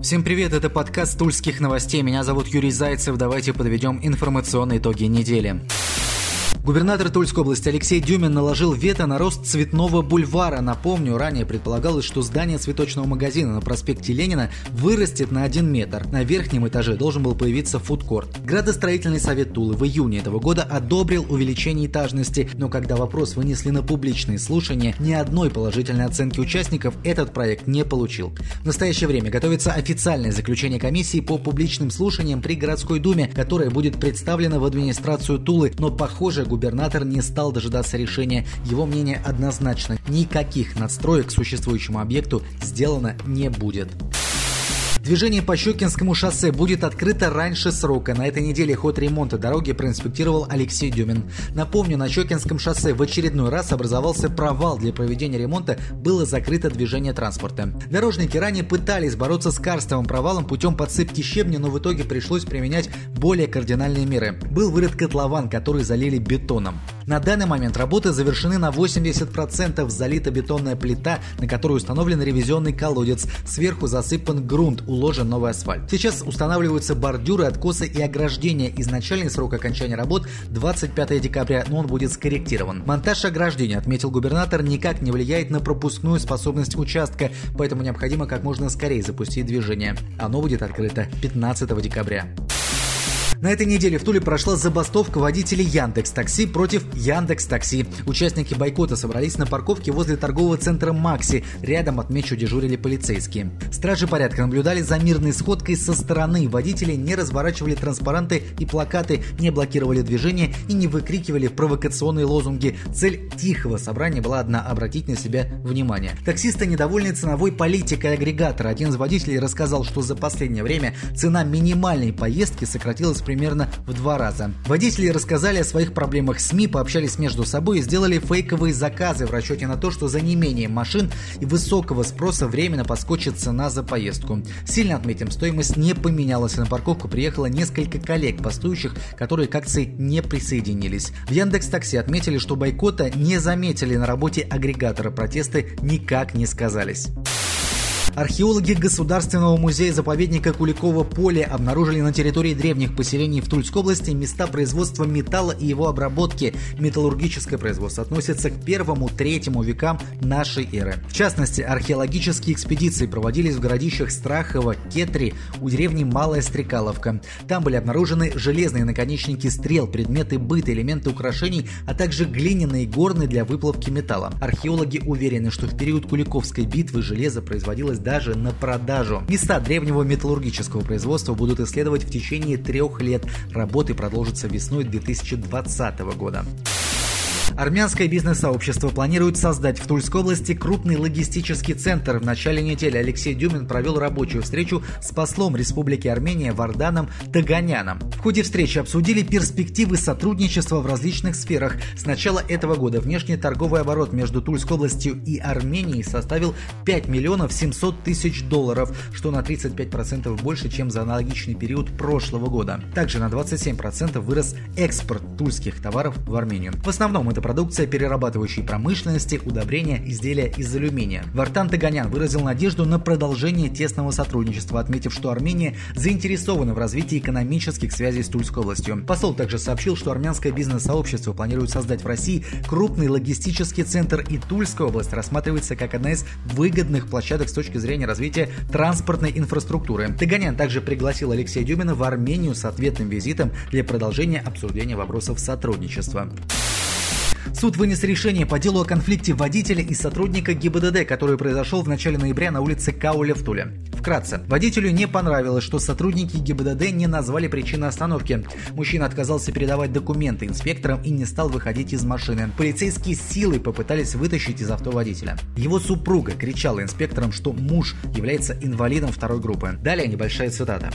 Всем привет, это подкаст Тульских новостей. Меня зовут Юрий Зайцев. Давайте подведем информационные итоги недели. Губернатор Тульской области Алексей Дюмин наложил вето на рост цветного бульвара. Напомню, ранее предполагалось, что здание цветочного магазина на проспекте Ленина вырастет на 1 метр. На верхнем этаже должен был появиться фудкорт. Градостроительный совет Тулы в июне этого года одобрил увеличение этажности, но когда вопрос вынесли на публичные слушания, ни одной положительной оценки участников этот проект не получил. В настоящее время готовится официальное заключение комиссии по публичным слушаниям при городской думе, которое будет представлено в администрацию Тулы, но похоже, губернатор не стал дожидаться решения. Его мнение однозначно. Никаких надстроек существующему объекту сделано не будет. Движение по Щекинскому шоссе будет открыто раньше срока. На этой неделе ход ремонта дороги проинспектировал Алексей Дюмин. Напомню, на Щекинском шоссе в очередной раз образовался провал. Для проведения ремонта было закрыто движение транспорта. Дорожники ранее пытались бороться с карстовым провалом путем подсыпки щебня, но в итоге пришлось применять более кардинальные меры. Был вырыт котлован, который залили бетоном. На данный момент работы завершены на 80%. Залита бетонная плита, на которой установлен ревизионный колодец. Сверху засыпан грунт, уложен новый асфальт. Сейчас устанавливаются бордюры, откосы и ограждения. Изначальный срок окончания работ 25 декабря, но он будет скорректирован. Монтаж ограждения, отметил губернатор, никак не влияет на пропускную способность участка, поэтому необходимо как можно скорее запустить движение. Оно будет открыто 15 декабря. На этой неделе в Туле прошла забастовка водителей Яндекс Такси против Яндекс Такси. Участники бойкота собрались на парковке возле торгового центра Макси. Рядом, отмечу, дежурили полицейские. Стражи порядка наблюдали за мирной сходкой со стороны. Водители не разворачивали транспаранты и плакаты, не блокировали движение и не выкрикивали провокационные лозунги. Цель тихого собрания была одна – обратить на себя внимание. Таксисты недовольны ценовой политикой агрегатора. Один из водителей рассказал, что за последнее время цена минимальной поездки сократилась примерно в два раза. Водители рассказали о своих проблемах СМИ, пообщались между собой и сделали фейковые заказы в расчете на то, что за неимением машин и высокого спроса временно подскочит цена за поездку. Сильно отметим, стоимость не поменялась, на парковку приехало несколько коллег, бастующих, которые к акции не присоединились. В Яндекс Такси отметили, что бойкота не заметили на работе агрегатора, протесты никак не сказались. Археологи Государственного музея-заповедника Куликово поле обнаружили на территории древних поселений в Тульской области места производства металла и его обработки. Металлургическое производство относится к первому-третьему векам нашей эры. В частности, археологические экспедиции проводились в городищах Страхово, Кетри, у деревни Малая Стрекаловка. Там были обнаружены железные наконечники стрел, предметы быта, элементы украшений, а также глиняные горны для выплавки металла. Археологи уверены, что в период Куликовской битвы железо производилось даже на продажу. Места древнего металлургического производства будут исследовать в течение трех лет. Работы продолжатся весной 2020 года. Армянское бизнес-сообщество планирует создать в Тульской области крупный логистический центр. В начале недели Алексей Дюмин провел рабочую встречу с послом Республики Армения Варданом Таганяном. В ходе встречи обсудили перспективы сотрудничества в различных сферах. С начала этого года внешний торговый оборот между Тульской областью и Арменией составил 5 миллионов 700 тысяч долларов, что на 35% больше, чем за аналогичный период прошлого года. Также на 27% вырос экспорт тульских товаров в Армению. В основном это продукция перерабатывающей промышленности, удобрения, изделия из алюминия. Вартан Таганян выразил надежду на продолжение тесного сотрудничества, отметив, что Армения заинтересована в развитии экономических связей с Тульской областью. Посол также сообщил, что армянское бизнес-сообщество планирует создать в России крупный логистический центр, и Тульская область рассматривается как одна из выгодных площадок с точки зрения развития транспортной инфраструктуры. Таганян также пригласил Алексея Дюмина в Армению с ответным визитом для продолжения обсуждения вопросов сотрудничества. Суд вынес решение по делу о конфликте водителя и сотрудника ГИБДД, который произошел в начале ноября на улице Кауля в Туле. Вкратце, водителю не понравилось, что сотрудники ГИБДД не назвали причины остановки. Мужчина отказался передавать документы инспекторам и не стал выходить из машины. Полицейские силой попытались вытащить из авто водителя. Его супруга кричала инспекторам, что муж является инвалидом второй группы. Далее небольшая цитата.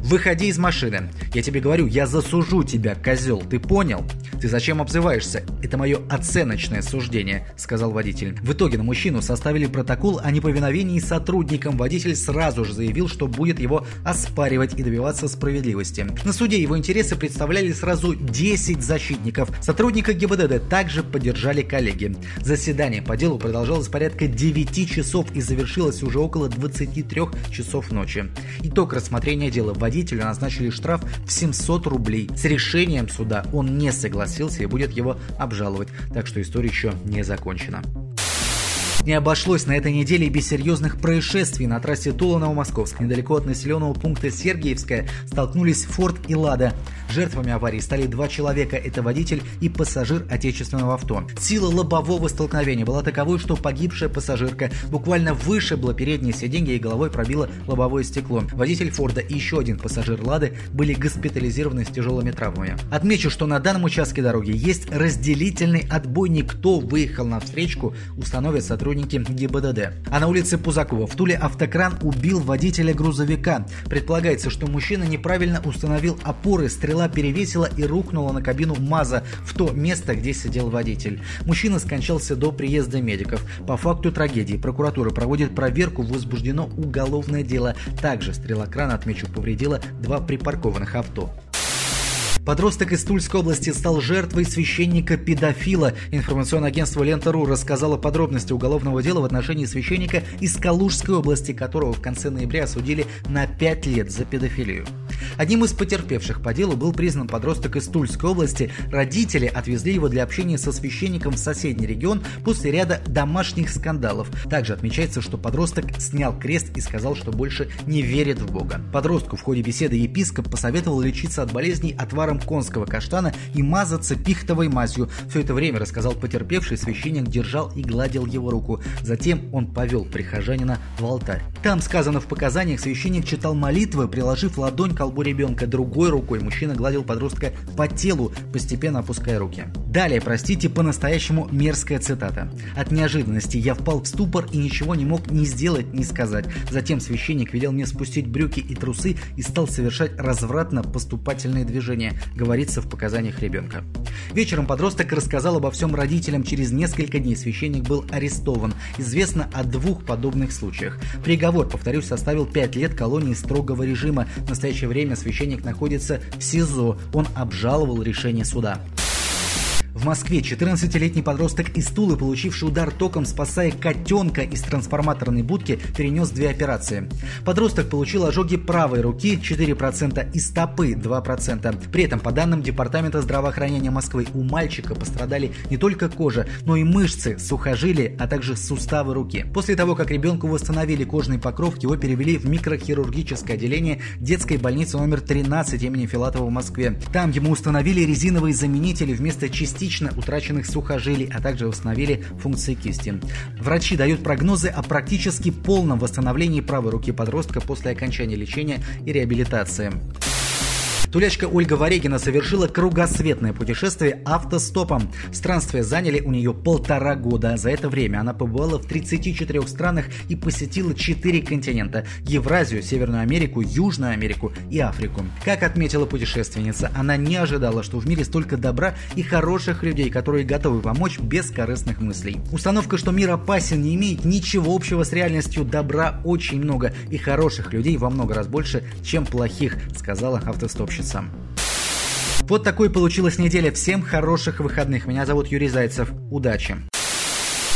«Выходи из машины. Я тебе говорю, я засужу тебя, козел, ты понял? «Ты зачем обзываешься? Это мое оценочное суждение», — сказал водитель. В итоге на мужчину составили протокол о неповиновении сотрудникам. Водитель сразу же заявил, что будет его оспаривать и добиваться справедливости. На суде его интересы представляли сразу 10 защитников. Сотрудника ГИБДД также поддержали коллеги. Заседание по делу продолжалось порядка 9 часов и завершилось уже около 23 часов ночи. Итог рассмотрения дела водителю назначили штраф в 700 рублей. С решением суда он не согласился и будет его обжаловать, так что история еще не закончена. Не обошлось на этой неделе без серьезных происшествий. На трассе Тула-Новомосковск, недалеко от населенного пункта Сергиевская, столкнулись Форд и Лада. Жертвами аварии стали два человека. Это водитель и пассажир отечественного авто. Сила лобового столкновения была таковой, что погибшая пассажирка буквально вышибла переднее сиденье и головой пробила лобовое стекло. Водитель Форда и еще один пассажир Лады были госпитализированы с тяжелыми травмами. Отмечу, что на данном участке дороги есть разделительный отбойник. Кто выехал на встречку, установят сотрудники сотрудники ГИБДД. А на улице Пузакова в Туле автокран убил водителя грузовика. Предполагается, что мужчина неправильно установил опоры, стрела перевесила и рухнула на кабину МАЗа в то место, где сидел водитель. Мужчина скончался до приезда медиков. По факту трагедии прокуратура проводит проверку, возбуждено уголовное дело. Также стрела крана, отмечу, повредила два припаркованных авто. Подросток из Тульской области стал жертвой священника-педофила. Информационное агентство Лента.ру рассказало подробности уголовного дела в отношении священника из Калужской области, которого в конце ноября осудили на 5 лет за педофилию. Одним из потерпевших по делу был признан подросток из Тульской области. Родители отвезли его для общения со священником в соседний регион после ряда домашних скандалов. Также отмечается, что подросток снял крест и сказал, что больше не верит в Бога. Подростку в ходе беседы епископ посоветовал лечиться от болезней отваром конского каштана и мазаться пихтовой мазью. Все это время, рассказал потерпевший, священник держал и гладил его руку. Затем он повел прихожанина в алтарь. Там сказано в показаниях, священник читал молитвы, приложив ладонь к колбу ребенка. Другой рукой мужчина гладил подростка по телу, постепенно опуская руки. Далее, простите, по-настоящему мерзкая цитата. «От неожиданности я впал в ступор и ничего не мог ни сделать, ни сказать. Затем священник велел мне спустить брюки и трусы и стал совершать развратно-поступательные движения говорится в показаниях ребенка. Вечером подросток рассказал обо всем родителям. Через несколько дней священник был арестован. Известно о двух подобных случаях. Приговор, повторюсь, составил 5 лет колонии строгого режима. В настоящее время священник находится в СИЗО. Он обжаловал решение суда. В Москве 14-летний подросток из Тулы, получивший удар током, спасая котенка из трансформаторной будки, перенес две операции. Подросток получил ожоги правой руки 4% и стопы 2%. При этом, по данным Департамента здравоохранения Москвы, у мальчика пострадали не только кожа, но и мышцы, сухожилия, а также суставы руки. После того, как ребенку восстановили кожный покров, его перевели в микрохирургическое отделение детской больницы номер 13 имени Филатова в Москве. Там ему установили резиновые заменители вместо частей частично утраченных сухожилий, а также установили функции кисти. Врачи дают прогнозы о практически полном восстановлении правой руки подростка после окончания лечения и реабилитации. Тулячка Ольга Варегина совершила кругосветное путешествие автостопом. Странствия заняли у нее полтора года. За это время она побывала в 34 странах и посетила 4 континента – Евразию, Северную Америку, Южную Америку и Африку. Как отметила путешественница, она не ожидала, что в мире столько добра и хороших людей, которые готовы помочь без корыстных мыслей. Установка, что мир опасен, не имеет ничего общего с реальностью. Добра очень много и хороших людей во много раз больше, чем плохих, сказала автостопщица месяца. Вот такой получилась неделя. Всем хороших выходных. Меня зовут Юрий Зайцев. Удачи!